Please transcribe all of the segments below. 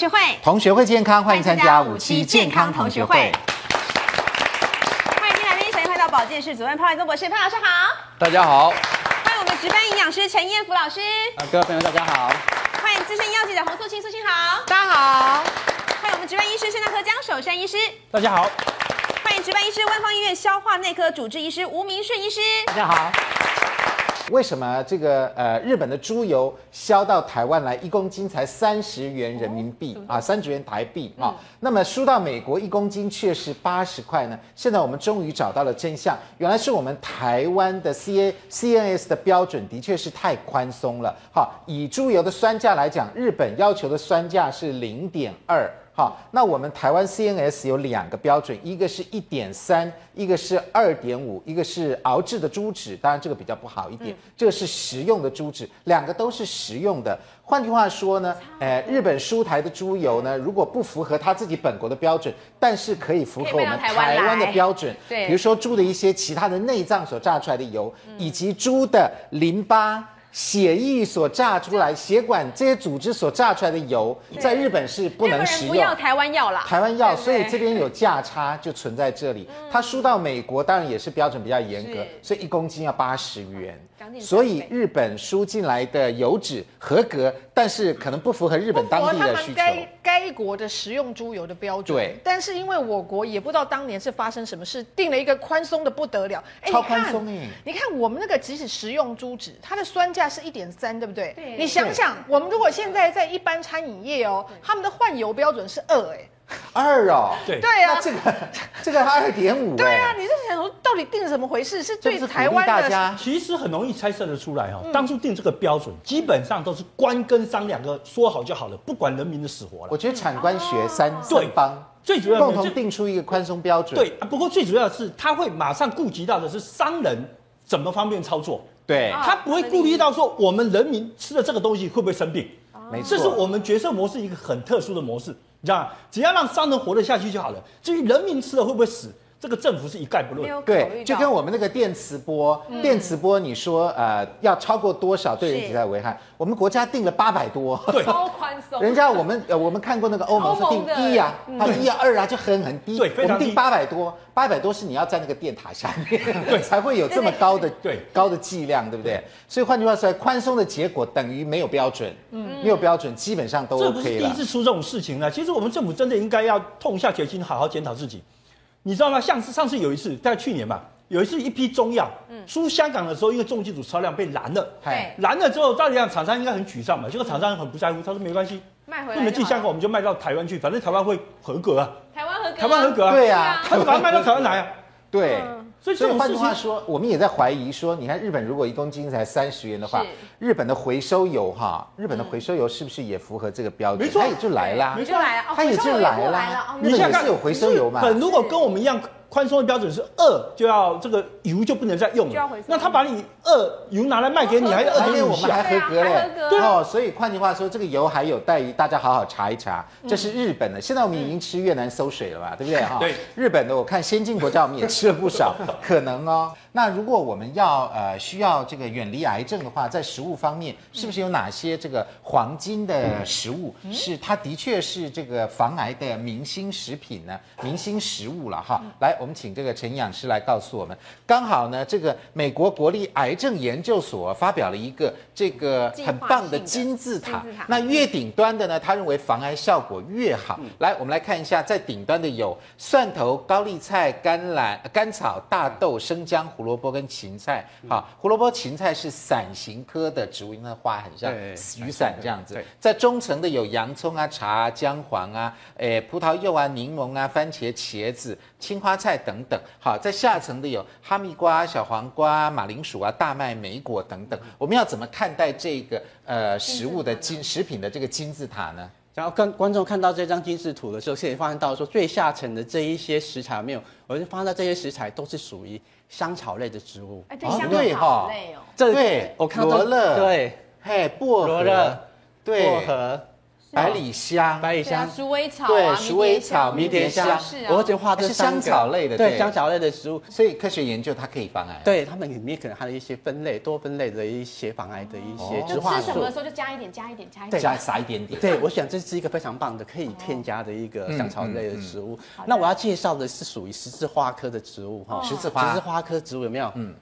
学会，同学会健康，欢迎参加五期健康同学会。欢迎新来宾，首先欢迎到保健室主任潘怀宗博士，潘老师好。大家好。欢迎我们值班营养师陈彦福老师。啊，各位朋友大家好。欢迎资深医药记者洪素清，素卿好。大家好。欢迎我们值班医师肾脏科江守山医师。大家好。欢迎值班医师万方医院消化内科主治医师吴明顺医师。大家好。为什么这个呃日本的猪油销到台湾来一公斤才三十元人民币啊，三十元台币啊？那么输到美国一公斤却是八十块呢？现在我们终于找到了真相，原来是我们台湾的 C A C N S 的标准的确是太宽松了。好，以猪油的酸价来讲，日本要求的酸价是零点二。好，那我们台湾 CNS 有两个标准，一个是一点三，一个是二点五，一个是熬制的猪脂，当然这个比较不好一点，这个是食用的猪脂，两个都是食用的。换句话说呢，呃，日本输台的猪油呢，如果不符合他自己本国的标准，但是可以符合我们台湾的标准，对，比如说猪的一些其他的内脏所榨出来的油，以及猪的淋巴。血液所榨出来，血管这些组织所榨出来的油，在日本是不能食用。不要台湾要啦，台湾要，所以这边有价差就存在这里。它输到美国，当然也是标准比较严格，所以一公斤要八十元。所以日本输进来的油脂合格，但是可能不符合日本当地的需求。该该国的食用猪油的标准。对。但是因为我国也不知道当年是发生什么事，定了一个宽松的不得了。超宽松哎！你看我们那个即使食用猪脂，它的酸价是一点三，对不对？对。你想想，我们如果现在在一般餐饮业哦，他们的换油标准是二哎。二哦，对对啊，这个这个二点五，对啊，你是想说到底定怎么回事？是对台湾的，其实很容易猜测得出来哈。当初定这个标准，基本上都是官跟商两个说好就好了，不管人民的死活了。我觉得产官学三对方最主要共同定出一个宽松标准。对，不过最主要的是他会马上顾及到的是商人怎么方便操作，对，他不会顾虑到说我们人民吃了这个东西会不会生病。没错，这是我们决策模式一个很特殊的模式。你知道，只要让商人活得下去就好了。至于人民吃了会不会死，这个政府是一概不论。对，就跟我们那个电磁波，嗯、电磁波，你说呃要超过多少对人体在危害？我们国家定了八百多，对，超宽松。人家我们呃我们看过那个欧盟是定一啊，它一啊二啊就很很低，对，非常低。我们定八百多，八百多是你要在那个电塔下面，对，才会有这么高的对高的剂量，对不对？所以换句话说，宽松的结果等于没有标准，嗯，没有标准基本上都 OK 了。这不是第一次出这种事情了，其实我们政府真的应该要痛下决心，好好检讨自己。你知道吗？像是上次有一次，在去年吧。有一次，一批中药出香港的时候，因为重金属超量被拦了，对，拦了之后，照理讲厂商应该很沮丧嘛，结果厂商很不在乎，他说没关系，卖回来，不能进香港，我们就卖到台湾去，反正台湾会合格啊，台湾合格，台湾合格啊，对啊，他就把它卖到台湾来啊，对。所以，所以换句话说，我们也在怀疑说，你看日本如果一公斤才三十元的话，日本的回收油哈，日本的回收油是不是也符合这个标准？没错，它也就来啦，没错，它也就来啦。日本也是有回收油嘛？本如果跟我们一样。宽松的标准是二，就要这个油就不能再用了。那他把你二油拿来卖给你，还是二点五？我们还合格嘞。对哦，所以换句话说，这个油还有待于大家好好查一查。这是日本的，现在我们已经吃越南馊水了吧？对不对哈？对。日本的，我看先进国家我们也吃了不少，可能哦。那如果我们要呃需要这个远离癌症的话，在食物方面，是不是有哪些这个黄金的食物是它的确是这个防癌的明星食品呢？明星食物了哈。来。我们请这个陈营养师来告诉我们，刚好呢，这个美国国立癌症研究所发表了一个这个很棒的金字塔，那越顶端的呢，他认为防癌效果越好。来，我们来看一下，在顶端的有蒜头、高丽菜、甘蓝、甘草、大豆、生姜、胡萝卜跟芹菜。好，胡萝卜、芹菜是伞形科的植物，因为花很像雨伞这样子。在中层的有洋葱啊、茶啊、姜黄啊、诶葡萄柚啊、柠檬啊、番茄、茄子。青花菜等等，好，在下层的有哈密瓜、小黄瓜、马铃薯啊、大麦、莓果等等。我们要怎么看待这个呃食物的金食品的这个金字塔呢？然后跟观众看到这张金字图的时候，现在发现到说最下层的这一些食材没有，我就发现到这些食材都是属于香草类的植物。哎，对，香草类哦。对，我看到罗勒，对，嘿，薄荷，罗勒，对，薄荷。百里香，百里香。鼠尾草对啊，鼠尾草迷迷迭香是啊，我会觉得画这是香草类的对对香草类的食物，所以科学研究它可以防癌。对它们里面可能含了一些分类、多分类的一些防癌的一些植化素吃什么的。时候就加一点，加一点，加一点。加撒一点点。对，我想这是一个非常棒的可以添加的一个香草类的植物。那我要介绍的是属于十字花科的植物哈，十字花十字花科植物有没有？嗯。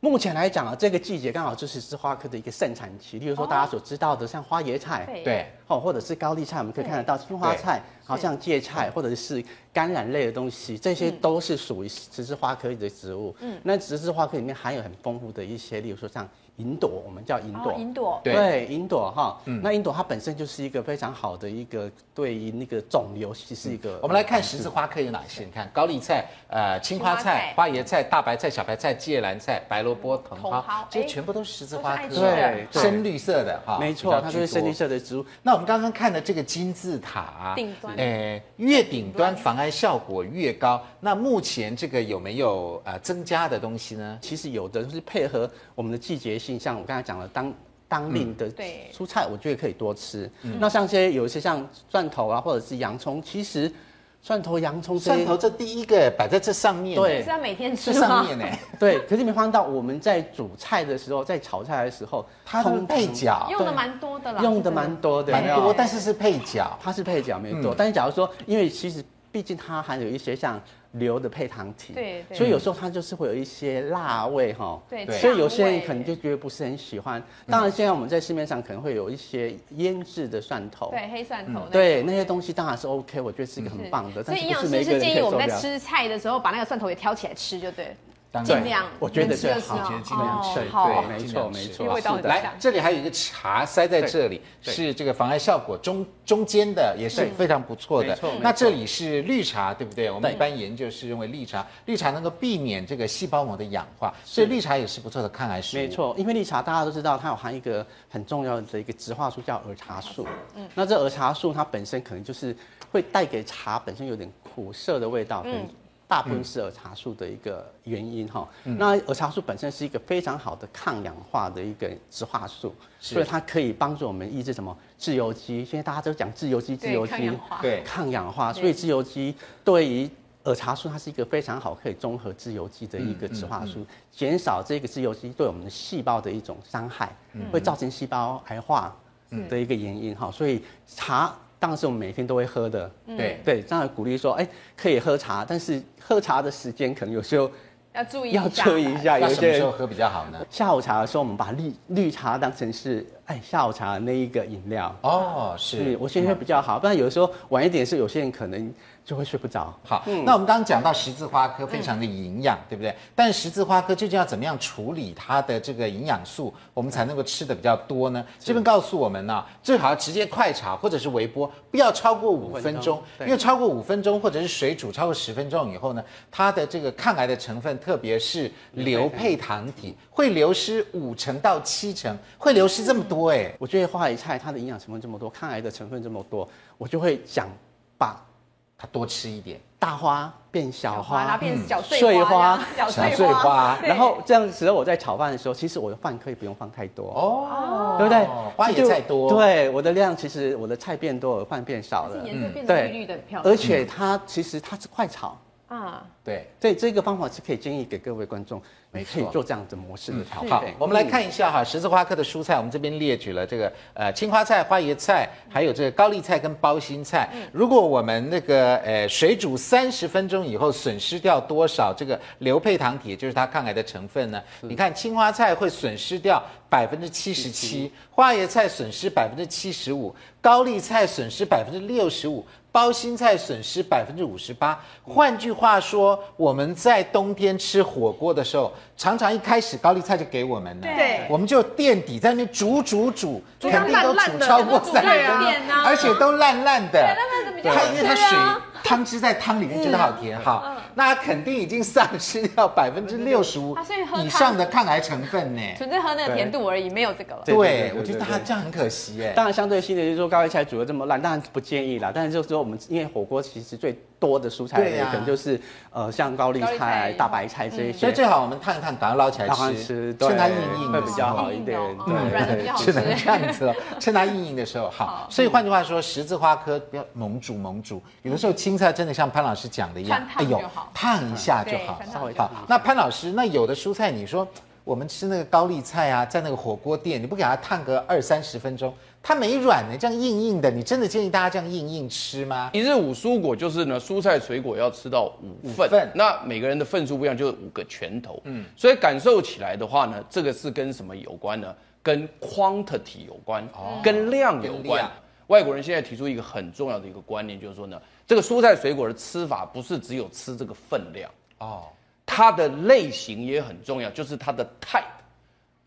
目前来讲啊，这个季节刚好就是十字花科的一个盛产期。例如说大家所知道的，像花椰菜，对。对，哦，或者是高丽菜，我们可以看得到青花菜，好像芥菜，或者是甘蓝类的东西，这些都是属于十字花科的植物。嗯，那十字花科里面含有很丰富的一些，例如说像银朵，我们叫银朵，哦银朵对对，银朵哈，那银朵它本身就是一个非常好的一个对于那个肿瘤其实是一个。我们来看十字花科有哪些？你看高丽菜、呃青花菜、花椰菜、大白菜、小白菜、芥蓝菜、白萝卜、茼茼蒿蒿，这些全部都是十字花科对深绿色的哈，没错，它就是深绿。色的植物。那我们刚刚看的这个金字塔，顶端呃，越顶端防癌效果越高。那目前这个有没有呃增加的东西呢？其实有的是配合我们的季节性，像我刚才讲的当当令的蔬菜，我觉得可以多吃。那像一些有一些像蒜头啊，或者是洋葱，其实蒜头、洋葱蒜头这第一个摆在这上面，对。是要每天吃这上？面呢，对，可是你没发现到我们在煮菜的时候，在炒菜的时候，它都是配角，用的蛮多的啦，用的蛮多的，蛮多，但是是配角。它是配角没错。嗯。但是假如说，因为其实毕竟它含有一些像硫的配糖体，对对所以有时候它就是会有一些辣味哈。对，对所以有些人可能就觉得不是很喜欢。当然，现在我们在市面上可能会有一些腌制的蒜头，对黑蒜头对那些东西当然是 OK，我觉得是一个很棒的。但是不所以营养师是每个人可是建议我。们在吃菜的时候，把那个蒜头也挑起来吃，就对，尽量我觉得能吃就最好我觉得尽量吃对没错没错，是的来，这里还有一个茶塞在这里，是这个防癌效果中中间的，也是非常不错的。那这里是绿茶，对不对？我们一般研究是认为绿茶，绿茶能够避免这个细胞膜的氧化，所以绿茶也是不错的抗癌食物。没错，因为绿茶大家都知道，它有含一个很重要的一个植化素叫儿茶素。嗯，那这儿茶素它本身可能就是会带给茶本身有点苦涩的味道，大部分是儿茶素的一个原因哈。那儿茶素本身是一个非常好的抗氧化的一个植化素，所以它可以帮助我们抑制什么？自由基。现在大家都讲自由基，自由基抗氧化。对。抗氧化，所以自由基对于儿茶素它是一个非常好可以中和自由基的一个植化素，减少这个自由基对我们的细胞的一种伤害，会造成细胞癌化的一个原因哈。所以茶当然是我们每天都会喝的，对。对，当然鼓励说，哎，可以喝茶，但是喝茶的时间可能有时候要注意要注意一下，有些时候喝比较好呢？下午茶的时候，我们把绿绿茶当成是哎下午茶的那一个饮料。哦，是是。我现在会比较好，不然有的时候晚一点是有些人可能就会睡不着。好，那我们刚刚讲到十字花科非常的营养，对不对？但十字花科究竟要怎么样处理它的这个营养素，我们才能够吃的比较多呢？这边告诉我们呢、最好要直接快炒或者是微波，不要超过五分钟因为超过五分钟或者是水煮超过十分钟以后呢，它的这个抗癌的成分，特别是硫配糖体，会流失五成到七成，会流失这么多哎。我觉得花椰菜它的营养成分这么多，抗癌的成分这么多，我就会想把它多吃一点，大花变小花，然后变小碎碎花花，小小碎花对然后这样子，我在炒饭的时候，其实我的饭可以不用放太多，哦，对不对？花椰菜多，对，我的量其实我的菜变多了，饭变少了，颜色变绿绿的，漂亮。而且它其实它是快炒，啊，对。所以这个方法是可以建议给各位观众，没错可以做这样子模式的调配。好，我们来看一下哈，十字花科的蔬菜，我们这边列举了这个呃青花菜、花椰菜，还有这个高丽菜跟包心菜。如果我们那个呃水煮三十分钟以后，损失掉多少这个硫配糖体，就是它抗癌的成分呢？你看青花菜会损失掉百分之七十七，花椰菜损失百分之七十五，高丽菜损失百分之六十五。包心菜损失百分之五十八。换句话说，我们在冬天吃火锅的时候，常常一开始高丽菜就给我们了，对。我们就垫底在那煮煮煮，肯定都煮超过煮三十分钟，而且都烂烂的。因为它水汤汁在汤里面觉得好甜，好，那它肯定已经丧失掉百分之六十五 以上的抗癌成分呢。纯粹喝那个甜度而已，没有这个了。对，我觉得它这样很可惜哎。当然，相对性的就是说高丽菜煮的这么烂，当然不建议啦。但是就是说我们因为火锅其实最多的蔬菜类可能就是呃像高丽菜、大白菜这些，所以最好我们烫一烫，把它捞起来吃，趁它硬硬会比较好一点。对，只能这样子哦，趁它硬硬的时候好。所以换句话说，十字花科不要猛煮猛煮，有的时候青菜真的像潘老师讲的一样，哎呦，烫一下就好。好，那潘老师，那有的蔬菜你说我们吃那个高丽菜啊，在那个火锅店，你不给它烫个二三十分钟？它没软呢，这样硬硬的，你真的建议大家这样硬硬吃吗？一日五蔬果就是呢，蔬菜水果要吃到五份，五份，那每个人的份数不一样，就是五个拳头。嗯，所以感受起来的话呢，这个是跟什么有关呢？跟 quantity 有关，哦，跟量有关。外国人现在提出一个很重要的一个观念，就是说呢，这个蔬菜水果的吃法不是只有吃这个分量哦，它的类型也很重要，就是它的 type，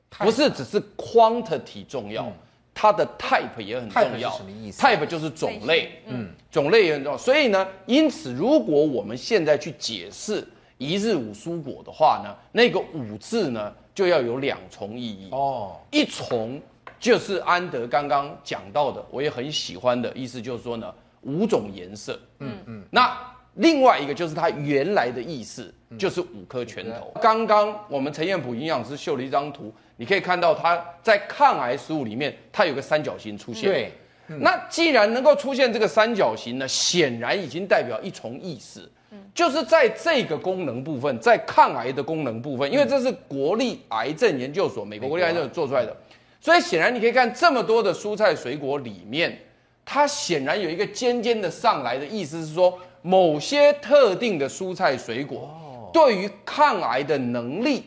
不是只是 quantity 重要。嗯它的 type 也很重要。什么意思？type 就是种类，嗯，种类也很重要。所以呢，因此，如果我们现在去解释一日五蔬果的话呢，那个五字呢就要有两重意义哦。一重就是安德刚刚讲到的，我也很喜欢的意思，就是说呢，五种颜色，嗯嗯。那另外一个就是它原来的意思，就是五颗拳头。刚刚我们陈彦普营养师秀了一张图。你可以看到它在抗癌食物里面，它有个三角形出现。对，嗯、那既然能够出现这个三角形呢，显然已经代表一重意思，嗯、就是在这个功能部分，在抗癌的功能部分，因为这是国立癌症研究所、嗯、美国国立癌症所做出来的，所以显然你可以看这么多的蔬菜水果里面，它显然有一个尖尖的上来的意思是说，某些特定的蔬菜水果对于抗癌的能力。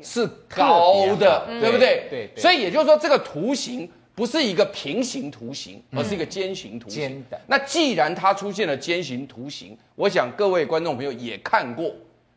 是高的，对不对？对，所以也就是说，这个图形不是一个平行图形，而是一个尖形图形。尖的。那既然它出现了尖形图形，我想各位观众朋友也看过，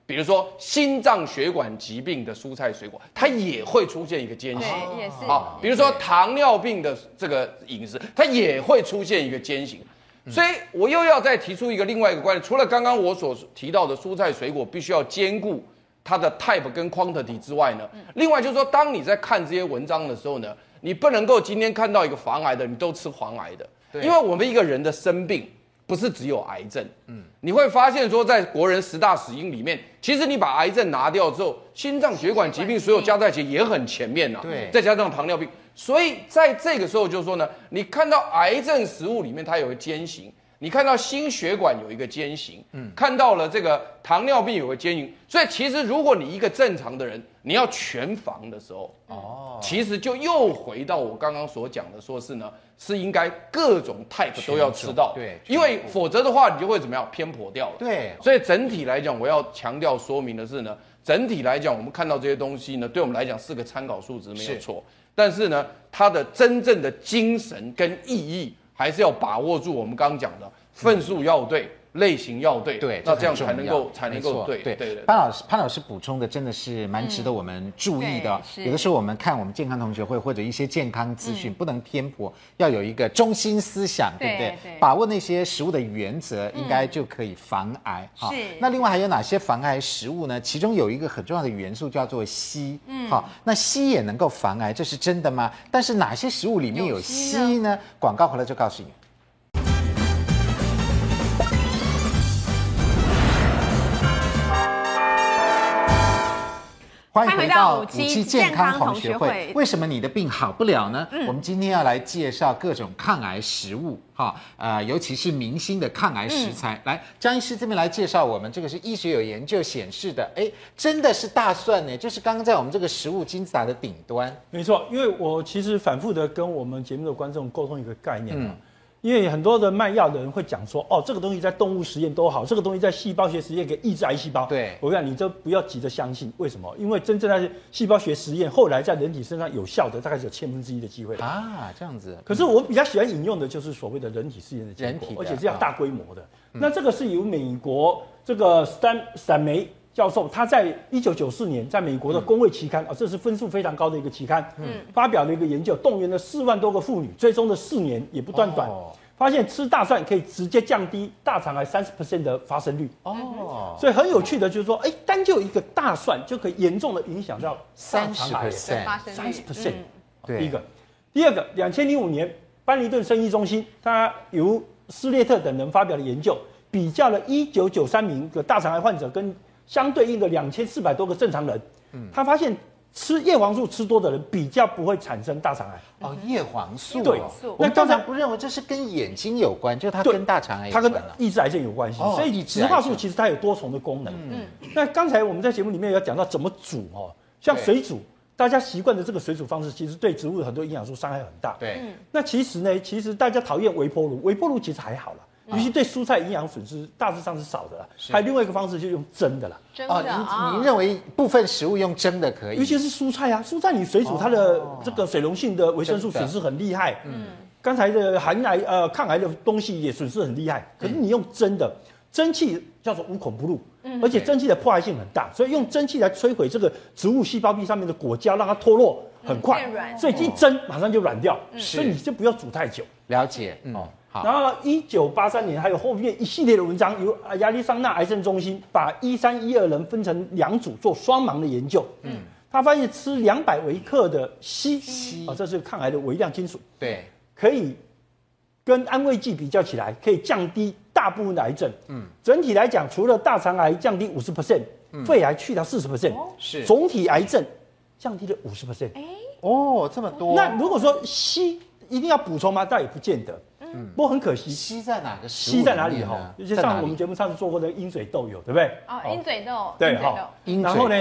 比如说心脏血管疾病的蔬菜水果，它也会出现一个间隙。也是。好，比如说糖尿病的这个饮食，它也会出现一个间隙。所以我又要再提出一个另外一个观点，除了刚刚我所提到的蔬菜水果必须要兼顾。它的 type 跟 quantity 之外呢，另外就是说，当你在看这些文章的时候呢，你不能够今天看到一个防癌的，你都吃防癌的，对因为我们一个人的生病不是只有癌症，嗯，你会发现说，在国人十大死因里面，其实你把癌症拿掉之后，心脏血管疾病所有加在一起也很前面呐，对，再加上糖尿病，所以在这个时候就是说呢，你看到癌症食物里面它有个尖形。你看到心血管有一个尖形，嗯，看到了这个糖尿病有个尖形，所以其实如果你一个正常的人，你要全防的时候，哦，其实就又回到我刚刚所讲的，说是呢，是应该各种 type 都要吃到，对，因为否则的话，你就会怎么样偏颇掉了，对，所以整体来讲，我要强调说明的是呢，整体来讲，我们看到这些东西呢，对我们来讲是个参考数值没有错，但是呢，它的真正的精神跟意义。还是要把握住我们刚刚讲的份数要对，类型要对，对，那这样才能够才能够对对对。潘老师潘老师补充的真的是蛮值得我们注意的。有的时候我们看我们健康同学会或者一些健康资讯，不能偏颇，要有一个中心思想，对不对？把握那些食物的原则，应该就可以防癌。好，那另外还有哪些防癌食物呢？其中有一个很重要的元素叫做硒。嗯，好，那硒也能够防癌，这是真的吗？但是哪些食物里面有硒呢？广告回来就告诉你。欢迎回到五期健康同学会。为什么你的病好不了呢？嗯、我们今天要来介绍各种抗癌食物，哈，呃，尤其是明星的抗癌食材。嗯、来，张医师这边来介绍我们这个是医学有研究显示的，哎，真的是大蒜呢，就是刚刚在我们这个食物金字塔的顶端。没错，因为我其实反复的跟我们节目的观众沟通一个概念啊。嗯因为很多的卖药的人会讲说，哦，这个东西在动物实验都好，这个东西在细胞学实验可以抑制癌细胞。对，我跟你讲，你都不要急着相信。为什么？因为真正在细胞学实验后来在人体身上有效的，大概只有千分之一的机会啊，这样子。可是我比较喜欢引用的就是所谓的人体试验的结果，而且是要大规模的。哦、那这个是由美国这个斯坦斯坦梅。教授他在一九九四年在美国的公卫期刊啊，这是分数非常高的一个期刊，嗯，发表了一个研究，动员了四万多个妇女，追踪了四年也不断短，发现吃大蒜可以直接降低大肠癌三十 percent 的发生率。哦，所以很有趣的就是说，哎，单就一个大蒜就可以严重的影响到三十 percent，发生三十 percent。对，第一个，第二个，两千零五年，班尼顿生医中心，他由斯列特等人发表的研究，比较了一九九三名的大肠癌患者跟相对应的两千四百多个正常人，嗯，他发现。吃叶黄素吃多的人比较不会产生大肠癌哦，叶黄素。对，我们刚才不认为这是跟眼睛有关，就它跟大肠癌有关，它跟抑制癌症有关系。所以植化素其实它有多重的功能。嗯，那刚才我们在节目里面有讲到怎么煮哦，像水煮，大家习惯的这个水煮方式，其实对植物的很多营养素伤害很大。对，那其实呢，其实大家讨厌微波炉，微波炉其实还好了。尤其对蔬菜营养损失大致上是少的啦，还有另外一个方式就是用蒸的啦。蒸的哦，您您认为部分食物用蒸的可以？尤其是蔬菜啊，蔬菜你水煮它的这个水溶性的维生素损失很厉害。嗯，刚才的含癌呃抗癌的东西也损失很厉害。可是你用蒸的，蒸汽叫做无孔不入，而且蒸汽的破坏性很大，所以用蒸汽来摧毁这个植物细胞壁上面的果胶，让它脱落很快，所以一蒸马上就软掉，所以你就不要煮太久。了解，哦。然后，一九八三年还有后面一系列的文章，由亚利桑那癌症中心把一三一二人分成两组做双盲的研究。嗯，他发现吃两百微克的硒，硒啊，这是抗癌的微量金属。对，可以跟安慰剂比较起来，可以降低大部分的癌症。嗯，整体来讲，除了大肠癌降低五十 percent，肺癌去掉四十 percent，是总体癌症降低了五十 percent。哎，哦，这么多。那如果说硒一定要补充吗？倒也不见得。嗯，不过很可惜，吸在哪个？硒在哪里哈？就像我们节目上次做过的鹰嘴豆有，对不对？哦，鹰嘴豆，对哈。然后呢，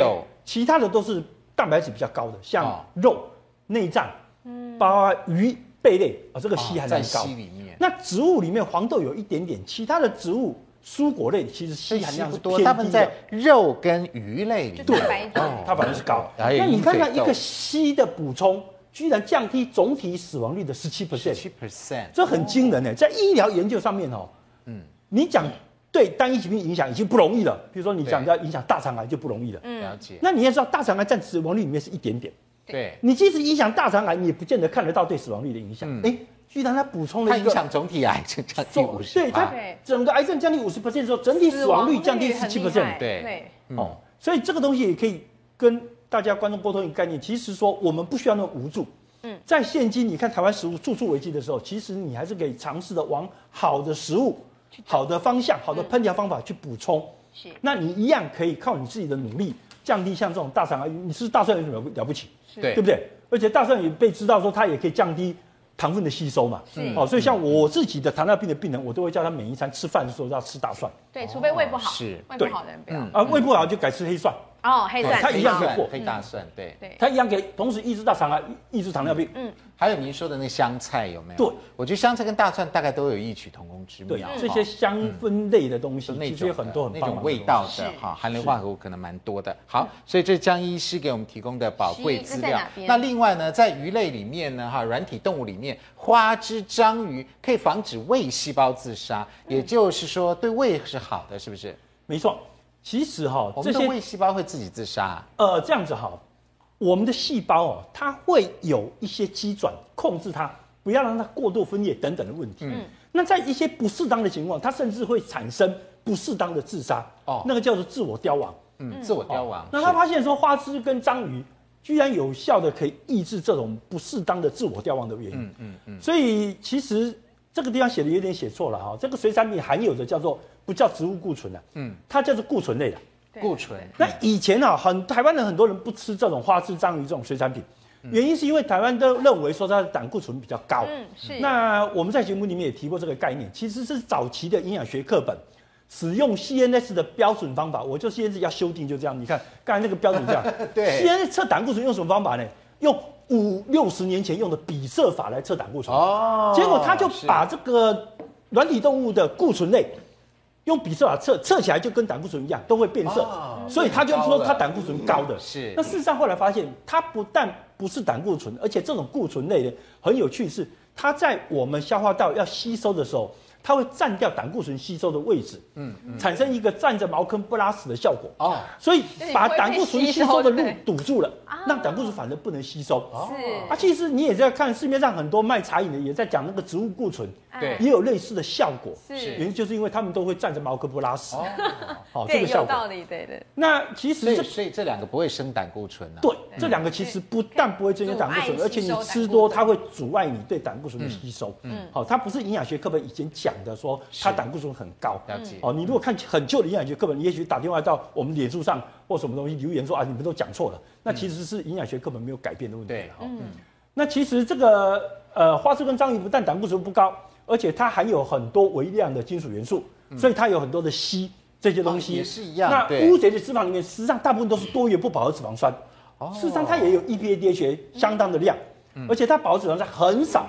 其他的都是蛋白质比较高的，像肉、内脏，嗯，包括鱼、贝类啊，这个硒含量高。硒里面，那植物里面黄豆有一点点，其他的植物蔬果类其实硒含量是偏低的。他们在肉跟鱼类里面，对，它反而是高。那你看看一个硒的补充。居然降低总体死亡率的十七 percent，七 percent，这很惊人呢。在医疗研究上面哦，嗯，你讲对单一疾病影响已经不容易了，比如说你讲要影响大肠癌就不容易了。嗯，了解。那你要知道，大肠癌占死亡率里面是一点点。对，你即使影响大肠癌，你也不见得看得到对死亡率的影响。哎，居然他补充了一个，它影响总体癌症降低五十，对它整个癌症降低五十 percent 的时候，整体死亡率降低十七 percent 对。对，哦，所以这个东西也可以跟。大家观众沟通一个概念，其实说我们不需要那么无助。嗯，在现今你看台湾食物处处危机的时候，其实你还是可以尝试的往好的食物、好的方向、好的烹调方法去补充。是，那你一样可以靠你自己的努力降低像这种大肠癌。你是大蒜有什么了不起？对，对不对？而且大蒜也被知道说它也可以降低糖分的吸收嘛。是，哦，所以像我自己的糖尿病的病人，我都会叫他每一餐吃饭的时候要吃大蒜。对，除非胃不好。是，胃不好的人不要。啊，胃不好就改吃黑蒜。哦，黑蒜，它一样可以过黑大蒜，对对，它一样可以同时抑制大肠癌，抑制糖尿病。嗯，还有您说的那香菜有没有？对，我觉得香菜跟大蒜大概都有异曲同工之妙。这些香氛类的东西，其实有很多很那种味道的哈，含硫化合物可能蛮多的。好，所以这是江医师给我们提供的宝贵资料。那另外呢，在鱼类里面呢，哈，软体动物里面，花枝章鱼可以防止胃细胞自杀，也就是说对胃是好的，是不是？没错。其实哈，这些胃细胞会自己自杀、啊。呃，这样子哈，我们的细胞哦，它会有一些机转控制它，不要让它过度分裂等等的问题。嗯，那在一些不适当的情况，它甚至会产生不适当的自杀。哦，那个叫做自我凋亡。嗯，自我凋亡。哦、那他发现说，花枝跟章鱼居然有效的可以抑制这种不适当的自我凋亡的原因。嗯嗯嗯。所以其实这个地方写的有点写错了哈，这个水产品含有的叫做。不叫植物固醇的，嗯，它叫做固醇类的，固醇。那以前啊，很台湾人很多人不吃这种花枝章鱼这种水产品，原因是因为台湾都认为说它的胆固醇比较高。嗯，是。那我们在节目里面也提过这个概念，其实是早期的营养学课本使用 CNS 的标准方法，我就 CNS 要修订就这样。你看刚才那个标准这样，对。CNS 测胆固醇用什么方法呢？用五六十年前用的比色法来测胆固醇。哦。结果他就把这个软体动物的固醇类。用比色法测测起来就跟胆固醇一样，都会变色，哦、所以他就说他胆固醇高的。是。那事实上后来发现，它不但不是胆固醇，而且这种固醇类的很有趣是，它在我们消化道要吸收的时候，它会占掉胆固醇吸收的位置，嗯，产生一个占着茅坑不拉屎的效果。哦，所以把胆固醇吸收的路堵住了，让胆固醇反而不能吸收。是啊，其实你也在看市面上很多卖茶饮的，也在讲那个植物固醇，对，也有类似的效果。是，原因就是因为他们都会占着茅坑不拉屎。哦，这个效果。道理，对的。那其实这所以这两个不会生胆固醇啊。对，这两个其实不但不会增加胆固醇，而且你吃多，它会阻碍你对胆固醇的吸收。嗯，好，它不是营养学课本以前讲的说它胆固醇很高。了解。哦，你如果看很旧的营养学课本，你也许打电话到我们脸书上或什么东西留言说啊，你们都讲错了。那其实是营养学课本没有改变的问题。对，嗯。那其实这个呃花枝跟章鱼不但胆固醇不高，而且它含有很多微量的金属元素，所以它有很多的硒这些东西。也是一样。那乌贼的脂肪里面实际上大部分都是多元不饱和脂肪酸。事实上，它也有 EPA、DHA 相当的量，而且它饱和脂肪酸很少，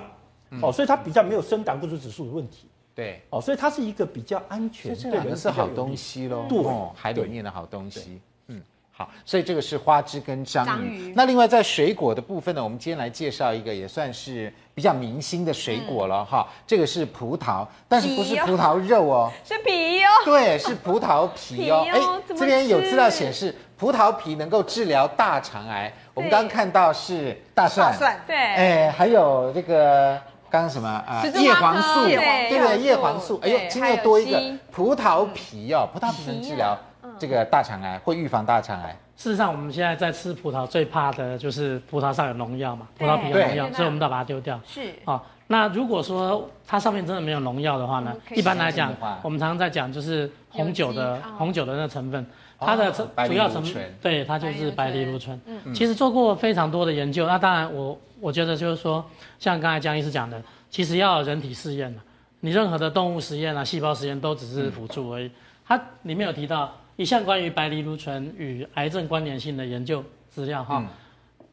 哦，所以它比较没有升胆固醇指数的问题。对，哦，所以它是一个比较安全，这两个是好东西喽，对，海里面的好东西。嗯，好，所以这个是花枝跟章鱼。那另外在水果的部分呢，我们今天来介绍一个也算是比较明星的水果了哈。这个是葡萄，但是不是葡萄肉哦，是皮哦。对，是葡萄皮哦。哎，这边有资料显示。葡萄皮能够治疗大肠癌。我们刚刚看到是大蒜，大蒜对，哎，还有这个刚刚什么啊？叶黄素，对不对，叶黄素。哎呦，今天又多一个葡萄皮哦，葡萄皮能治疗这个大肠癌，会预防大肠癌。事实上，我们现在在吃葡萄最怕的就是葡萄上有农药嘛，葡萄皮有农药，所以我们都要把它丢掉。是啊，那如果说它上面真的没有农药的话呢？一般来讲，我们常常在讲就是红酒的红酒的那个成分。它的主要成分，对，它就是白藜芦醇。嗯，其实做过非常多的研究。那当然我，我我觉得就是说，像刚才江医师讲的，其实要人体试验，你任何的动物实验啊、细胞实验都只是辅助而已。它里面有提到一项关于白藜芦醇与癌症关联性的研究资料哈，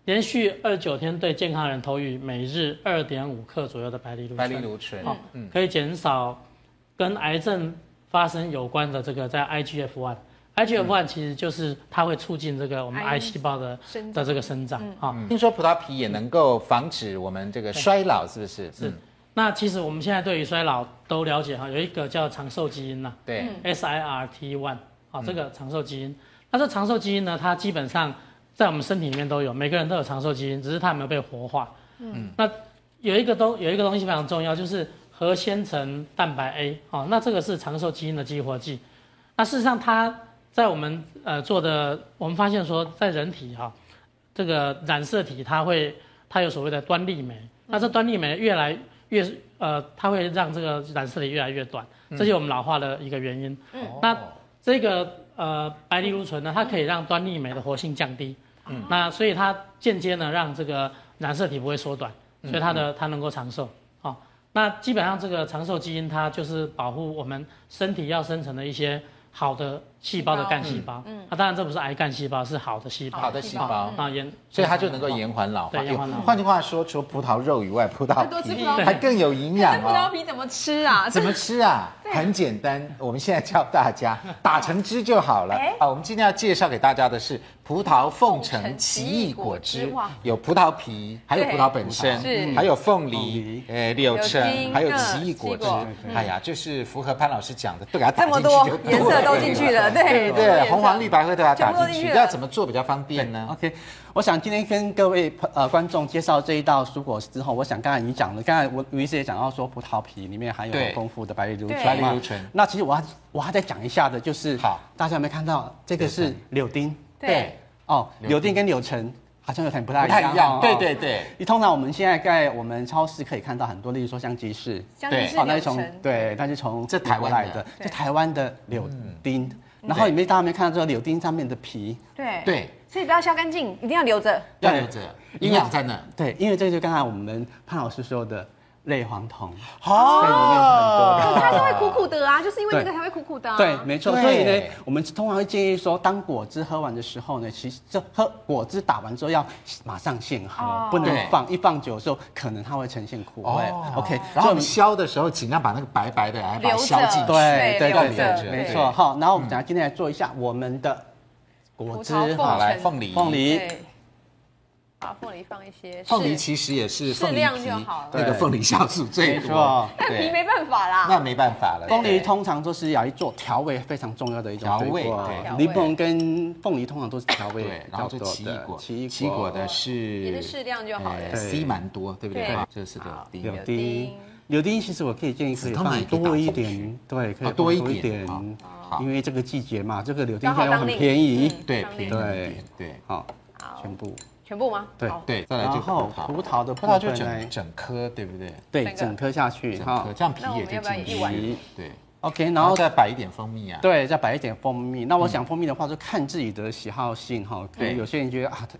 连续二十九天对健康人投予每日二点五克左右的白藜芦醇，白藜芦醇，嗯，可以减少跟癌症发生有关的这个在 IGF one。IGF-1 其实就是它会促进这个我们癌细胞的的这个生长啊。听说葡萄皮也能够防止我们这个衰老，是不是？是。那其实我们现在对于衰老都了解哈，有一个叫长寿基因呐，对，SIRT1 啊，这个长寿基因。那这长寿基因呢，它基本上在我们身体里面都有，每个人都有长寿基因，只是它有没有被活化。嗯。那有一个东有一个东西非常重要，就是核纤层蛋白 A 啊，那这个是长寿基因的激活剂。那事实上它在我们呃做的，我们发现说，在人体哈，这个染色体它会它有所谓的端粒酶，那这端粒酶越来越呃，它会让这个染色体越来越短，这就是我们老化的一个原因。嗯，那这个呃白藜芦醇呢，它可以让端粒酶的活性降低，嗯，那所以它间接呢让这个染色体不会缩短，所以它的它能够长寿。好，那基本上这个长寿基因它就是保护我们身体要生成的一些。好的细胞的干细胞，嗯，那当然这不是癌干细胞，是好的细胞，好的细胞啊延，所以它就能够延缓老化。对，延缓老化。换句话说，除了葡萄肉以外，葡萄皮还更有营养哦。葡萄皮怎么吃啊？怎么吃啊？很简单，我们现在教大家打成汁就好了。好，我们今天要介绍给大家的是葡萄凤城奇异果汁，有葡萄皮，还有葡萄本身，还有凤梨，呃，柳橙，还有奇异果汁。哎呀，就是符合潘老师讲的，都给它打进去就对了。都进去了，对对，红黄绿白灰都要打进去，要怎么做比较方便呢？OK，我想今天跟各位呃观众介绍这一道蔬果之后，我想刚才你讲了，刚才我卢医师也讲到说葡萄皮里面含有丰富的白藜芦醇，白藜芦醇。那其实我还我还再讲一下的，就是好，大家有没有看到这个是柳丁？对，哦，柳丁。跟柳橙。好像有点不太一样，对对对。你通常我们现在在我们超市可以看到很多，例如说香吉士，对，哦，那是从对，那是从这台湾来的，这台湾的柳丁。然后你们大家没看到这个柳丁上面的皮？对对，所以不要削干净，一定要留着，要留着，营养在那。对，因为这就刚才我们潘老师说的。类黄酮。哦，可是它是会苦苦的啊，就是因为那个才会苦苦的。对，没错。所以呢，我们通常会建议说，当果汁喝完的时候呢，其实这喝果汁打完之后要马上现喝，不能放，一放久的时候可能它会呈现苦味。OK，然后我们削的时候尽量把那个白白的来把它削进去。对对对，没错。好，然后我们等下今天来做一下我们的果汁，好来凤梨，凤梨。好，凤梨放一些，凤梨其实也是凤梨适量就好了那个凤梨酵素最多但皮，没办法啦。那没办法了。凤梨通常都是要做调味非常重要的一种调味对，柠檬跟凤梨通常都是调味对，然后这比较多的奇异果，奇奇异果的是也是适量就好了 C 蛮多，对不对这是柳丁柳。丁丁，柳丁其实我可以建议可以放多一点，对，可以哦多一点因为这个季节嘛，这个柳丁现在又很便宜，对，便宜对一点，对，好全部全部吗？对对，再来就然后葡萄，葡萄的葡萄就整，整颗，对不对？对，整颗下去哈整颗，这样皮也就进去。对，，OK，然然后后再摆一点蜂蜜啊。对，再摆一点蜂蜜。那我想蜂蜜的话，就看自己的喜好性哈。可能有些人觉得啊，它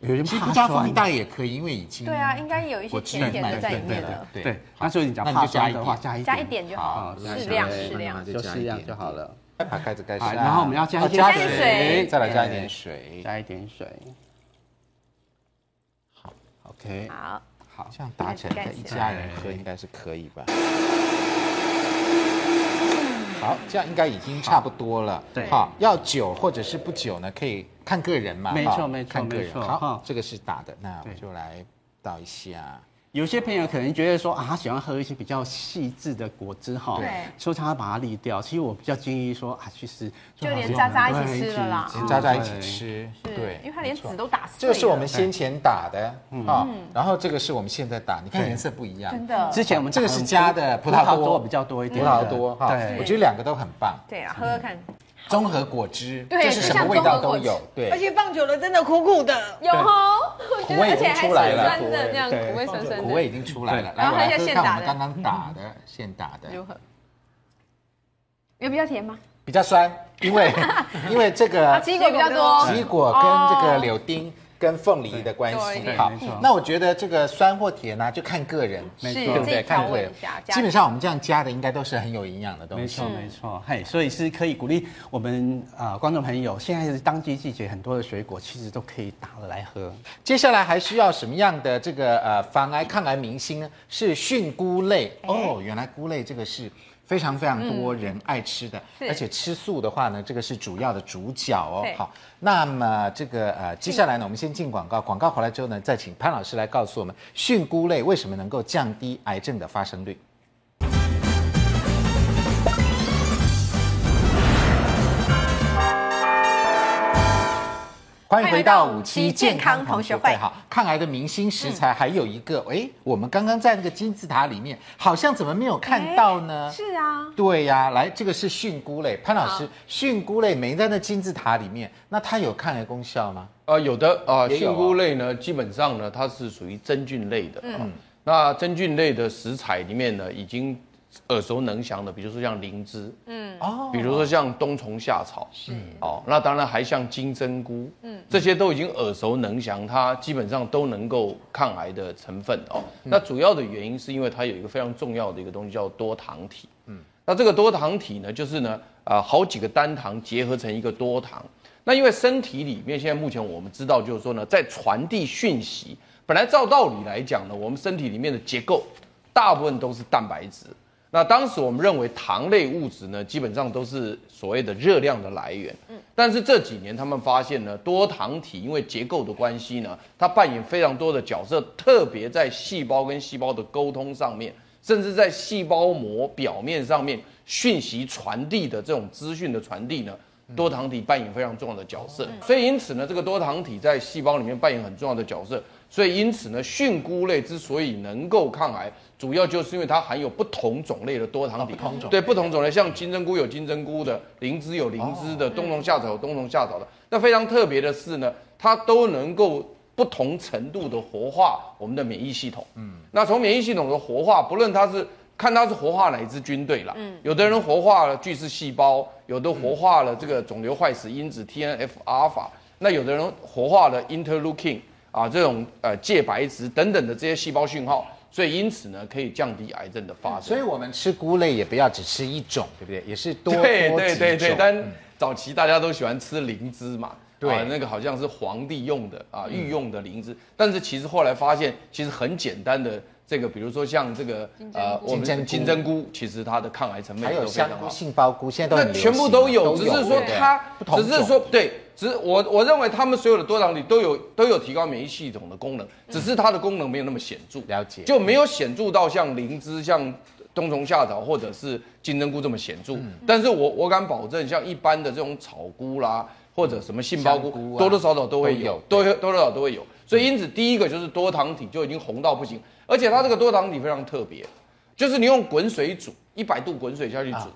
有些怕其实不加蜂蜜酸大概也可以，因为已经对啊，应该有一些甜在里对面了，对对，那所以你讲怕加的话，点加一加一点就好好，适量对适量。就就适量就好了。再把盖子盖上。然后我们要加一些哦加水水，再来加一点水。加一点水。好，OK，好，好，这样打起来，一家人喝应该是可以吧？好，这样应该已经差不多了。对好，要久或者是不久呢，可以看个人嘛。哈没错没错看个人。好哈，这个是打的，那我对就来倒一下。有些朋友可能觉得说啊，他喜欢喝一些比较细致的果汁哈，对。所以他把它沥掉。其实我比较建议说啊，其实就连渣渣一起吃了啦。连渣渣一起吃，对，因为它连籽都打碎了。这个是我们先前打的啊，然后这个是我们现在打，你看颜色不一样。真的。之前我们这个是加的葡萄多多比较多一点葡，萄多哈，对。我觉得两个都很棒。对啊，喝喝看，综合果汁，对就是什么味道都有，对，而且放久了真的苦苦的。有哦，苦味已经而且还出来了酸酸的这样，苦味酸酸的。苦味已经出来了。然后来看我还有现打的们刚刚打的，现打的如何？有比较甜吗？比较酸，因为 因为这个啊，奇异果比较多。奇异果跟这个柳丁跟凤梨的关系。好那我觉得这个酸或甜呢，就看个人，是对不对？看个人基本上我们这样加的应该都是很有营养的东西没错。没错，嘿，所以是可以鼓励我们啊、呃、观众朋友，现在是当季季节，很多的水果其实都可以打了来喝。接下来还需要什么样的这个呃防癌抗癌明星呢？是菌菇类哦，原来菇类这个是非常非常多人爱吃的，是而且吃素的话呢，这个是主要的主角哦。好，那么这个呃接下来呢，我们先进广告，广告回来之后呢，再请潘老师来告诉我们菌菇类为什么能够降低癌症的发生率。欢迎回到五期健康同学会。好，抗癌的明星食材还有一个，哎，我们刚刚在那个金字塔里面，好像怎么没有看到呢？是啊，对呀，来，这个是菌菇类，潘老师，菌菇类没在那金字塔里面，那它有抗癌功效吗？啊，有的啊菌菇类呢，基本上呢，它是属于真菌类的。嗯，那真菌类的食材里面呢，已经耳熟能详的，比如说像灵芝，嗯，哦。比如说像冬虫夏草，是，哦，那当然还像金针菇，嗯，这些都已经耳熟能详，它基本上都能够抗癌的成分哦。那主要的原因是因为它有一个非常重要的一个东西叫多糖体，嗯，那这个多糖体呢，就是呢，啊、好几个单糖结合成一个多糖。那因为身体里面现在目前我们知道，就是说呢，在传递讯息，本来照道理来讲呢，我们身体里面的结构大部分都是蛋白质。那当时我们认为糖类物质呢，基本上都是所谓的热量的来源。嗯，但是这几年他们发现呢，多糖体因为结构的关系呢，它扮演非常多的角色，特别在细胞跟细胞的沟通上面，甚至在细胞膜表面上面讯息传递的这种资讯的传递呢。多糖体扮演非常重要的角色，所以因此呢，这个多糖体在细胞里面扮演很重要的角色。所以因此呢，菌菇类之所以能够抗癌，主要就是因为它含有不同种类的多糖体。对，不同种类，像金针菇有金针菇的，灵芝有灵芝的，冬虫夏草有冬虫夏草的。那非常特别的是呢，它都能够不同程度的活化我们的免疫系统。嗯，那从免疫系统的活化，不论它是看它是活化哪一支军队啦，嗯，有的人活化了巨噬细胞，有的活化了这个肿瘤坏死因子 TNF 阿尔法，那有的人活化了 interleukin 啊这种呃介白质等等的这些细胞讯号，所以因此呢可以降低癌症的发生。所以我们吃菇类也不要只吃一种，对不对？也是多对对对对，种但早期大家都喜欢吃灵芝嘛，对。啊，那个好像是皇帝用的啊，御用的灵芝，但是其实后来发现，其实很简单的这个，比如说像这个呃，我们的金针菇，其实它的抗癌成分还有香菇、杏鲍菇，现在都全部都有，只是说它只是说对只我我认为他们所有的多糖体都有都有提高免疫系统的功能，只是它的功能没有那么显著，了解，就没有显著到像灵芝、像冬虫夏草或者是金针菇这么显著。但是我我敢保证，像一般的这种草菇啦，或者什么杏鲍菇，多多少少都会有，多多多少少都会有。所以因此第一个就是多糖体就已经红到不行，而且它这个多糖体非常特别，就是你用滚水煮，一百度滚水下去煮，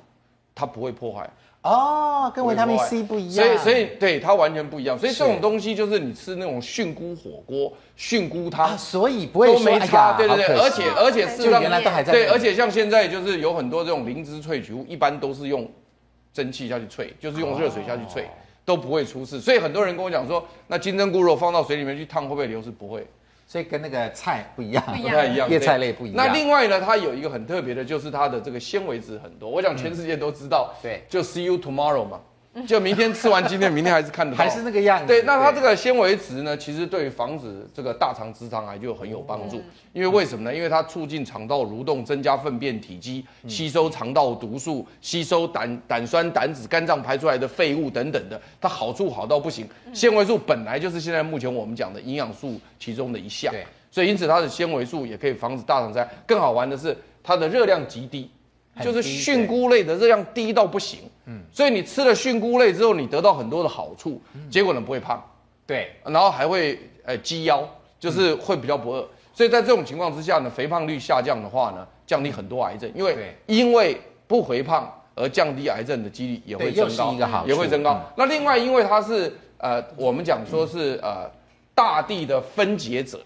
它不会破坏。哦，跟维他命 C 不一样，所以所以对它完全不一样。所以这种东西就是你吃那种菌菇火锅、菌菇汤，所以不会都没差。对对对，而且而且是原来都还在对，而且像现在就是有很多这种灵芝萃取物，一般都是用蒸汽下去萃，就是用热水下去萃，都不会出事。所以很多人跟我讲说，那金针菇如果放到水里面去烫，会不会流失？不会。所以跟那个菜不一样，不太一样，叶菜类不一样。那另外呢，它有一个很特别的，就是它的这个纤维质很多。我想全世界都知道，对，就 see you tomorrow 嘛。就明天吃完今天，明天还是看得到，还是那个样子。对，那它这个纤维质呢，其实对于防止这个大肠直肠癌就很有帮助。因为为什么呢？因为它促进肠道蠕动，增加粪便体积，吸收肠道毒素，吸收胆胆酸、胆汁、肝脏排出来的废物等等的，它好处好到不行。纤维素本来就是现在目前我们讲的营养素其中的一项，对，所以因此它的纤维素也可以防止大肠癌。更好玩的是，它的热量极低。就是菌菇类的热量低到不行，嗯，所以你吃了菌菇类之后，你得到很多的好处，结果呢不会胖，对，然后还会呃积腰，就是会比较不饿，所以在这种情况之下呢，肥胖率下降的话呢，降低很多癌症，因为因为不肥胖而降低癌症的几率也会增高，也会增高。那另外因为它是呃我们讲说是呃大地的分解者，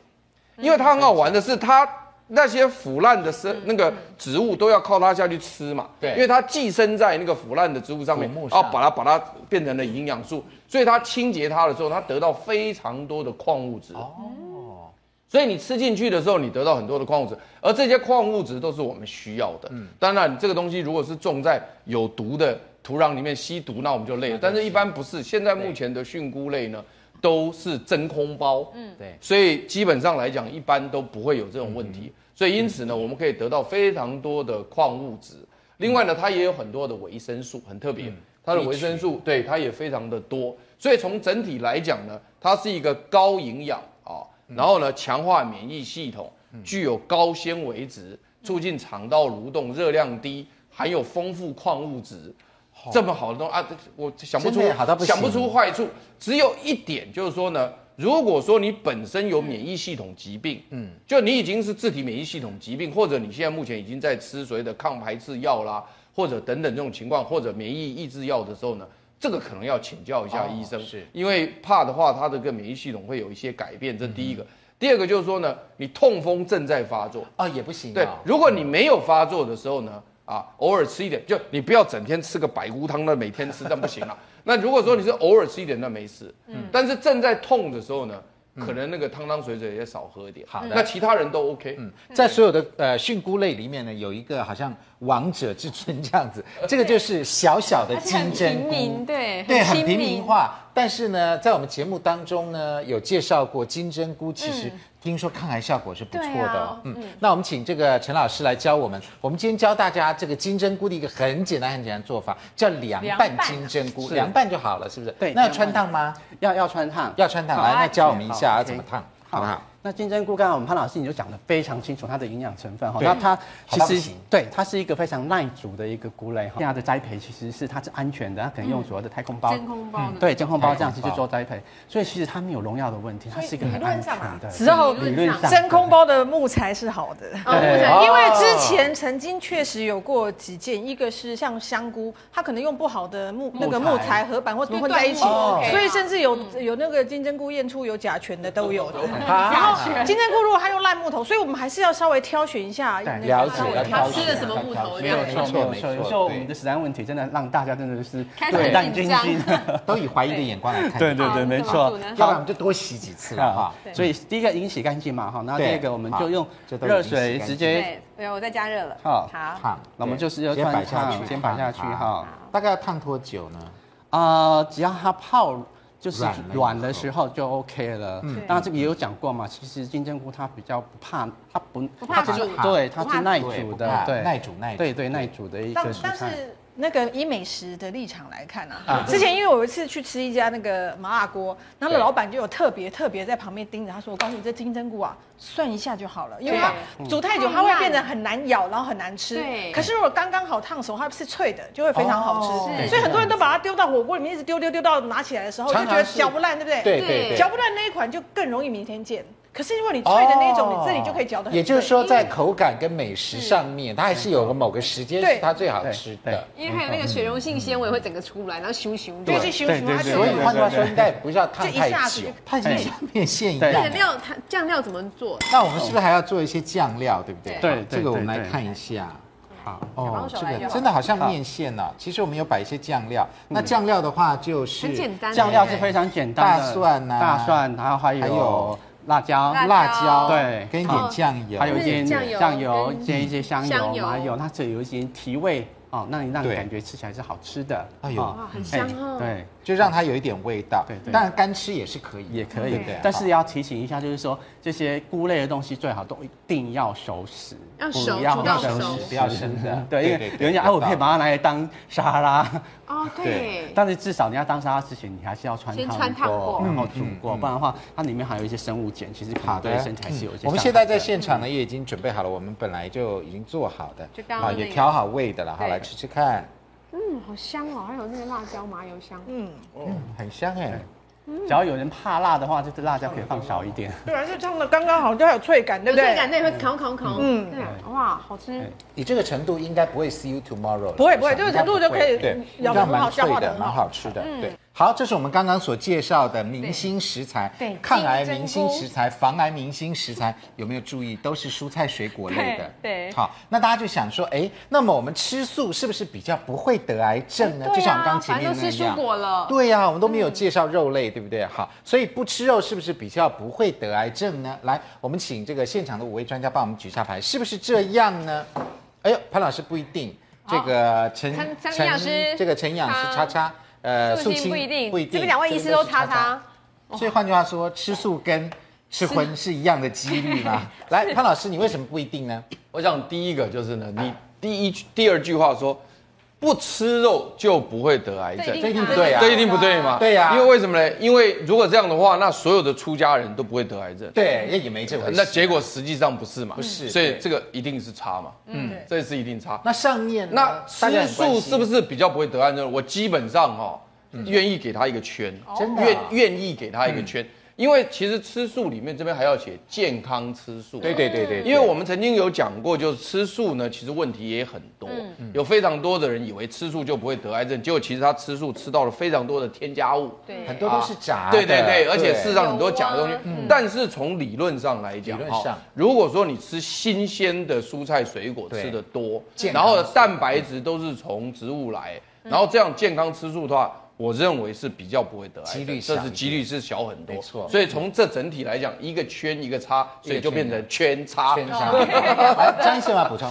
因为它很好玩的是它。那些腐烂的生那个植物都要靠它下去吃嘛，对，因为它寄生在那个腐烂的植物上面，然后把它把它变成了营养素，所以它清洁它的时候，它得到非常多的矿物质。哦，所以你吃进去的时候，你得到很多的矿物质，而这些矿物质都是我们需要的。嗯，当然这个东西如果是种在有毒的土壤里面吸毒，那我们就累了。但是一般不是，现在目前的菌菇类呢，都是真空包，嗯，对，所以基本上来讲，一般都不会有这种问题。所以因此呢，我们可以得到非常多的矿物质。另外呢，它也有很多的维生素，很特别。它的维生素对它也非常的多。所以从整体来讲呢，它是一个高营养啊，然后呢，强化免疫系统，具有高纤维质，促进肠道蠕动，热量低，含有丰富矿物质，这么好的东西啊，我想不出想不出坏处。只有一点就是说呢。如果说你本身有免疫系统疾病，嗯，就你已经是自体免疫系统疾病，或者你现在目前已经在吃所谓的抗排斥药啦，或者等等这种情况，或者免疫抑制药的时候呢，这个可能要请教一下医生，是因为怕的话，他的个免疫系统会有一些改变。这第一个，第二个就是说呢，你痛风正在发作啊，也不行。对，如果你没有发作的时候呢，啊，偶尔吃一点，就你不要整天吃个百菇汤，那每天吃，那不行了。那如果说你是偶尔吃一点，那没事。嗯，但是正在痛的时候呢，可能那个汤汤水水也少喝一点。好的，那其他人都 OK。嗯，在所有的呃菌菇类里面呢，有一个好像王者之尊这样子，这个就是小小的金针菇，对对，很平民化。但是呢，在我们节目当中呢，有介绍过金针菇，其实。听说抗癌效果是不错的，啊、嗯，嗯，那我们请这个陈老师来教我们。我们今天教大家这个金针菇的一个很简单、很简单的做法，叫凉拌金针菇，凉拌就好了，是不是？对。那要穿烫吗？要要穿烫，要穿烫。来，那教我们一下要怎么烫，好不好？那金针菇，刚刚我们潘老师你就讲的非常清楚，它的营养成分哈。那它其实对它是一个非常耐煮的一个菇类哈。它的栽培其实是它是安全的，它可能用主要的太空包、真空包，对真空包这样子去做栽培，所以其实它没有农药的问题，它是一个很安全的。只要理论上真空包的木材是好的，因为之前曾经确实有过几件，一个是像香菇，它可能用不好的木那个木材合板或什么混在一起，所以甚至有有那个金针菇验出有甲醛的都有的。金针菇如果它用烂木头，所以我们还是要稍微挑选一下。了解，它吃的什么木头？没有错，没有错。有时候我们的食安问题真的让大家真的是胆战心惊，都以怀疑的眼光来看。对对对，没错。要不然我们就多洗几次哈。所以第一个已经洗干净嘛，哈，那第二个我们就用热水直接。对，我在加热了。好，好，那我们就是要先摆下去，先摆下去哈。大概要烫多久呢？啊，只要它泡。就是软的时候就 OK 了。嗯，当然这个也有讲过嘛。其实金针菇它比较不怕，它不，它就是，对，它是耐煮的，对，耐煮耐。对对，耐煮的一个蔬菜。但是那个以美食的立场来看啊，之前因为我有一次去吃一家那个麻辣锅，然后老板就有特别特别在旁边盯着，他说：“我告诉你，这金针菇啊，涮一下就好了，因为它煮太久，它会变得很难咬，然后很难吃。对，可是如果刚刚好烫熟，它是脆的，就会非常好吃。所以很多人都把它丢到火锅里面，一直丢丢丢到拿起来的时候，就觉得嚼不烂，对不对？对对，嚼不烂那一款就更容易明天见。”可是如果你脆的那种，哦、你这里就可以嚼得很。也就是说，在口感跟美食上面，它还是有个某个时间是它最好吃的。因为还有那个水溶性纤维会整个出来，然后咻咻，就是咻咻。所以换句话说，应该不是要烫太久，它已经像面线一样。那料它酱料怎么做？那我们是不是还要做一些酱料，对不对？对，这个我们来看一下。好哦，这个真的好像面线呢。其实我们有摆一些酱料。那酱料的话，就是很简单，酱料是非常简单的，大蒜呐，大蒜，然后还有。辣椒，辣椒，对，跟一点酱油，还有一点酱油，煎一些香油，麻油它这有一些提味哦，那你让你感觉吃起来是好吃的。哎呦，很香哦。对，就让它有一点味道。对对。当然干吃也是可以，也可以。对。但是要提醒一下，就是说这些菇类的东西最好都一定要熟食，要熟，要熟，不要生的。对，因为有人讲，哎，我可以把它拿来当沙拉。哦，对，但是至少你要当沙拉之前，你还是要穿烫过，然后煮过，不然的话，它里面还有一些生物碱，其实可能对身体是有一些。我们现在在现场呢，也已经准备好了，我们本来就已经做好的，啊，也调好味的了，好，来吃吃看。嗯，好香哦，还有那个辣椒麻油香，嗯嗯，很香哎。只要有人怕辣的话，就是辣椒可以放少一点。对啊，就唱的刚刚好，就还有脆感，对不对？脆感，那，会烤烤烤。嗯，对，哇，好吃。你这个程度应该不会 see you tomorrow。不会不会，这个程度就可以，对，这样蛮脆的，蛮好吃的，对。好，这是我们刚刚所介绍的明星食材，对，抗癌明星食材，防癌明星食材，有没有注意？都是蔬菜水果类的。对，好，那大家就想说，哎，那么我们吃素是不是比较不会得癌症呢？就像我们刚前面那样。都吃蔬果了。对呀，我们都没有介绍肉类，对不对？好，所以不吃肉是不是比较不会得癌症呢？来，我们请这个现场的五位专家帮我们举下牌，是不是这样呢？哎呦，潘老师不一定，这个陈陈陈这个陈营养师叉叉。呃，素清不一定，这边两位医师都叉叉，所以换句话说，吃素跟吃荤是一样的几率吗？来，潘老师，你为什么不一定呢？我想第一个就是呢，你第一第二句话说。不吃肉就不会得癌症，这一定不对啊！这一定不对嘛？对呀，因为为什么呢？因为如果这样的话，那所有的出家人都不会得癌症。对，也也没这回事。那结果实际上不是嘛？不是，所以这个一定是差嘛。嗯，这是一定差。那上面那吃素是不是比较不会得癌症？我基本上哈，愿意给他一个圈，真的愿愿意给他一个圈。因为其实吃素里面这边还要写健康吃素，对对对对，因为我们曾经有讲过，就是吃素呢，其实问题也很多，有非常多的人以为吃素就不会得癌症，结果其实他吃素吃到了非常多的添加物，对，很多都是假的，对对对，而且事实上很多假的东西，但是从理论上来讲，理论上，如果说你吃新鲜的蔬菜水果吃的多，然后蛋白质都是从植物来，然后这样健康吃素的话。我认为是比较不会得癌症，这是几率是小很多，没错。所以从这整体来讲，一个圈一个叉，所以就变成圈叉。圈叉。来，张医生啊补充，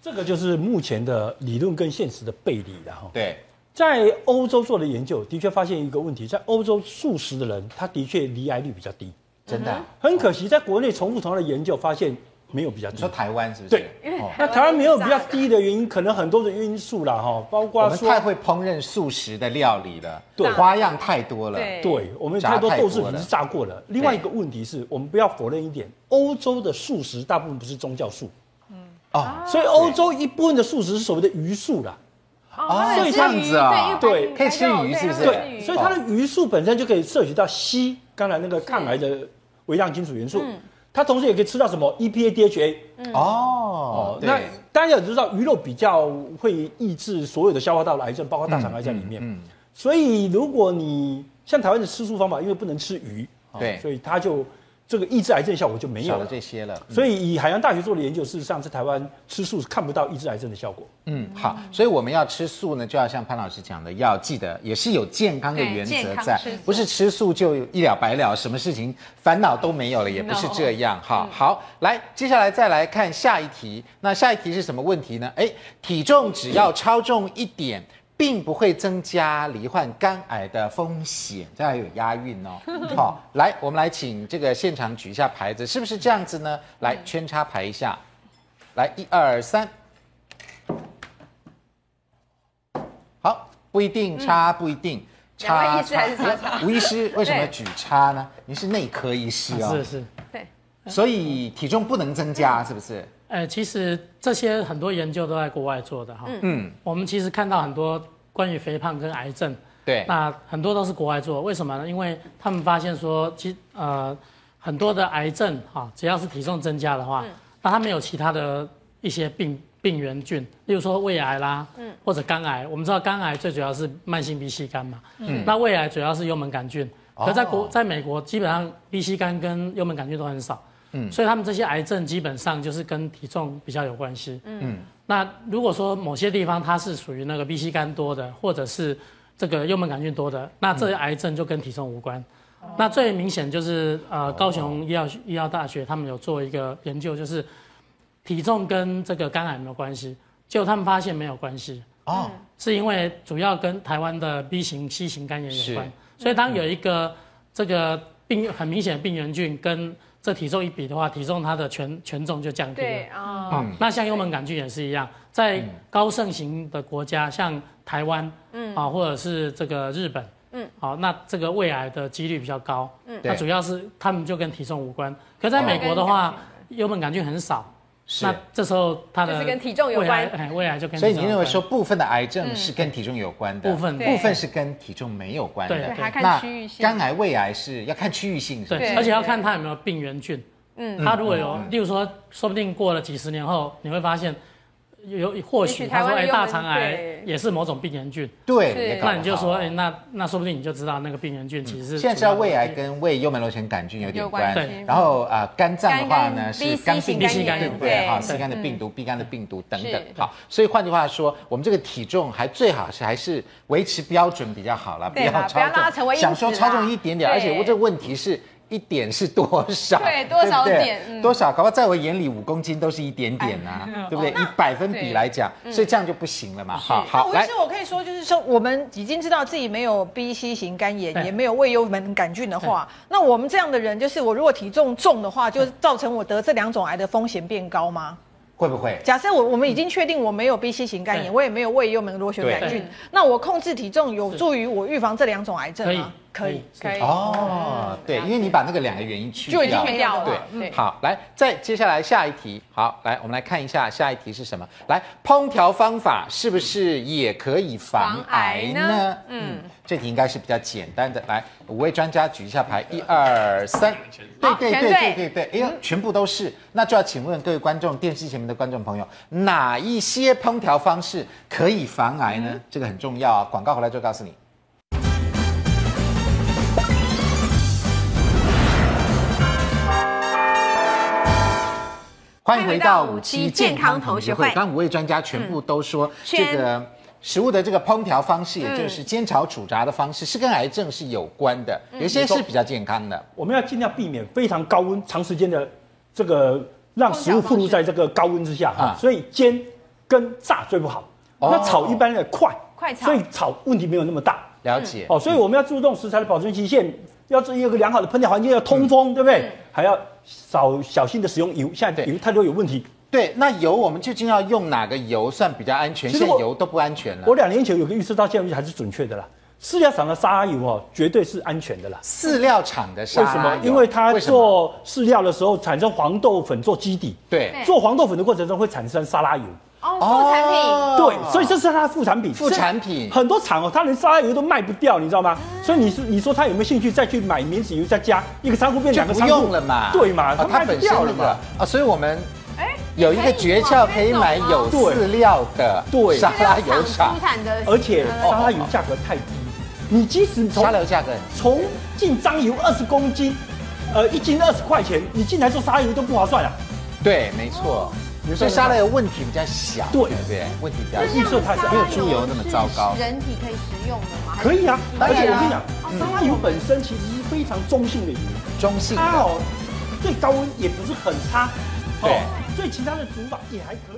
这个就是目前的理论跟现实的背离的哈。对，在欧洲做的研究的确发现一个问题，在欧洲素食的人，他的确罹癌率比较低，真的。很可惜，在国内重复同样的研究发现。没有比较低，你说台湾是不是？对，那台湾没有比较低的原因，可能很多的因素啦，哈，包括我们太会烹饪素食的料理了，对，花样太多了，对，我们太多豆制品是炸过的。另外一个问题是我们不要否认一点，欧洲的素食大部分不是宗教素，嗯，哦，所以欧洲一部分的素食是所谓的鱼素啦，哦，所以这样子啊，对，可以吃鱼是不是？对，所以它的鱼素本身就可以摄取到硒，刚才那个抗癌的微量金属元素。它同时也可以吃到什么 EPA、DHA。哦，那大家也知道鱼肉比较会抑制所有的消化道的癌症，包括大肠癌在里面。嗯，所以如果你像台湾的吃素方法，因为不能吃鱼，对，所以它就。这个抑制癌症效果就没有了，这些了。所以以海洋大学做的研究，事实上在台湾吃素是看不到抑制癌症的效果。嗯，好，所以我们要吃素呢，就要像潘老师讲的，要记得也是有健康的原则在，不是吃素就一了百了，什么事情烦恼都没有了，也不是这样。哈，好，来，接下来再来看下一题。那下一题是什么问题呢？哎，体重只要超重一点。并不会增加罹患肝癌的风险，这还有押韵哦。好，来，我们来请这个现场举一下牌子，是不是这样子呢？来，圈叉牌一下，来，一二三，好不一定差，不一定差。两位医师还是差差？吴医师为什么举叉呢？你是内科医师哦。是是。对。所以体重不能增加，是不是？呃，其实这些很多研究都在国外做的哈。嗯。我们其实看到很多关于肥胖跟癌症。对，那很多都是国外做，为什么呢？因为他们发现说，其呃很多的癌症哈，只要是体重增加的话，嗯、那它没有其他的一些病病原菌，例如说胃癌啦，嗯，或者肝癌。我们知道肝癌最主要是慢性 B 细肝嘛，嗯，那胃癌主要是幽门杆菌，嗯、可在国在美国基本上 B 细肝跟幽门杆菌都很少，嗯，所以他们这些癌症基本上就是跟体重比较有关系，嗯，那如果说某些地方它是属于那个 B C 肝多的，或者是这个幽门杆菌多的，那这些癌症就跟体重无关。嗯、那最明显就是呃，高雄医药医药大学他们有做一个研究，就是体重跟这个肝癌有没有关系？结果他们发现没有关系。哦，是因为主要跟台湾的 B 型、C 型肝炎有关。是所以当有一个这个病很明显的病原菌跟这体重一比的话，体重它的权权重就降低了。对啊。嗯、那像幽门杆菌也是一样，在高盛行的国家，像台湾，嗯。啊，或者是这个日本，嗯，好，那这个胃癌的几率比较高，嗯，那主要是他们就跟体重无关。可在美国的话，幽门杆菌很少，是，那这时候它的跟体重有关，哎，胃癌就跟。所以你认为说部分的癌症是跟体重有关的，部分部分是跟体重没有关的，对，还看区域性。肝癌、胃癌是要看区域性，对，而且要看它有没有病原菌，嗯，它如果有，例如说，说不定过了几十年后，你会发现。有或许他说，哎，大肠癌也是某种病原菌，对，那你就说，哎，那那说不定你就知道那个病原菌其实是。现在知道胃癌跟胃幽门螺旋杆菌有点关，对。然后啊，肝脏的话呢是肝病、肝炎，对哈乙肝的病毒、B 肝的病毒等等。好，所以换句话说，我们这个体重还最好是还是维持标准比较好了，不要超重，想说超重一点点，而且我这个问题是。一点是多少？对，多少点？嗯、多少？搞不好在我眼里五公斤都是一点点啊，哎、对不对？哦、以百分比来讲，所以这样就不行了嘛。嗯、好，好，来，其实我可以说，就是说，我们已经知道自己没有 B、C 型肝炎，也没有胃幽门杆菌的话，那我们这样的人，就是我如果体重重的话，就造成我得这两种癌的风险变高吗？会不会？假设我我们已经确定我没有 B、C 型肝炎，我也没有胃幽门螺旋杆菌，那我控制体重有助于我预防这两种癌症吗？可以，可以。哦，对，因为你把那个两个原因去掉，就已经没掉了。对，好，来，再接下来下一题。好，来，我们来看一下下一题是什么？来，烹调方法是不是也可以防癌呢？嗯，这题应该是比较简单的。来，五位专家举一下牌，一二三，对对对对对对，哎呦，全部都是。那就要请问各位观众，电视前面的观众朋友，哪一些烹调方式可以防癌呢？这个很重要啊，广告回来就告诉你。欢迎回到五期健康同学会。刚五位专家全部都说，这个食物的这个烹调方式，也就是煎炒煮炸的方式，是跟癌症是有关的。有些是比较健康的。我们要尽量避免非常高温、长时间的这个让食物暴露在这个高温之下哈。所以煎跟炸最不好。那炒一般的快，快炒，所以炒问题没有那么大。了解。哦，所以我们要注重食材的保存期限，要注意有个良好的烹调环境，要通风，对不对？还要。少小心的使用油，现在油太多有问题。对，那油我们究竟要用哪个油算比较安全？现在油都不安全了。我两年前有个预测，到现在还是准确的啦。饲料厂的沙拉油哦，绝对是安全的啦。饲料厂的沙拉油，为什么？因为它做饲料的时候产生黄豆粉做基底，对，做黄豆粉的过程中会产生沙拉油。哦，副产品。对，所以这是它的副产品。副产品。很多厂哦，它连沙拉油都卖不掉，你知道吗？所以你是，你说他有没有兴趣再去买免洗油再加一个仓库变两个仓库？不用了嘛？对嘛？它卖不掉了嘛？啊，所以我们哎有一个诀窍，可以买有饲料的对沙拉油厂，而且沙拉油价格太低，你即使从沙拉油价格从进张油二十公斤，呃一斤二十块钱，你进来做沙拉油都不划算啊。对，没错。所以沙拉油问题比较小，对不对？问题比较小，色它没有猪油那么糟糕。人体可以食用的吗？可以啊，而且我跟你讲，沙拉油本身其实是非常中性的油，中性。它哦，最高温也不是很差，对，所以其他的煮法也还可以。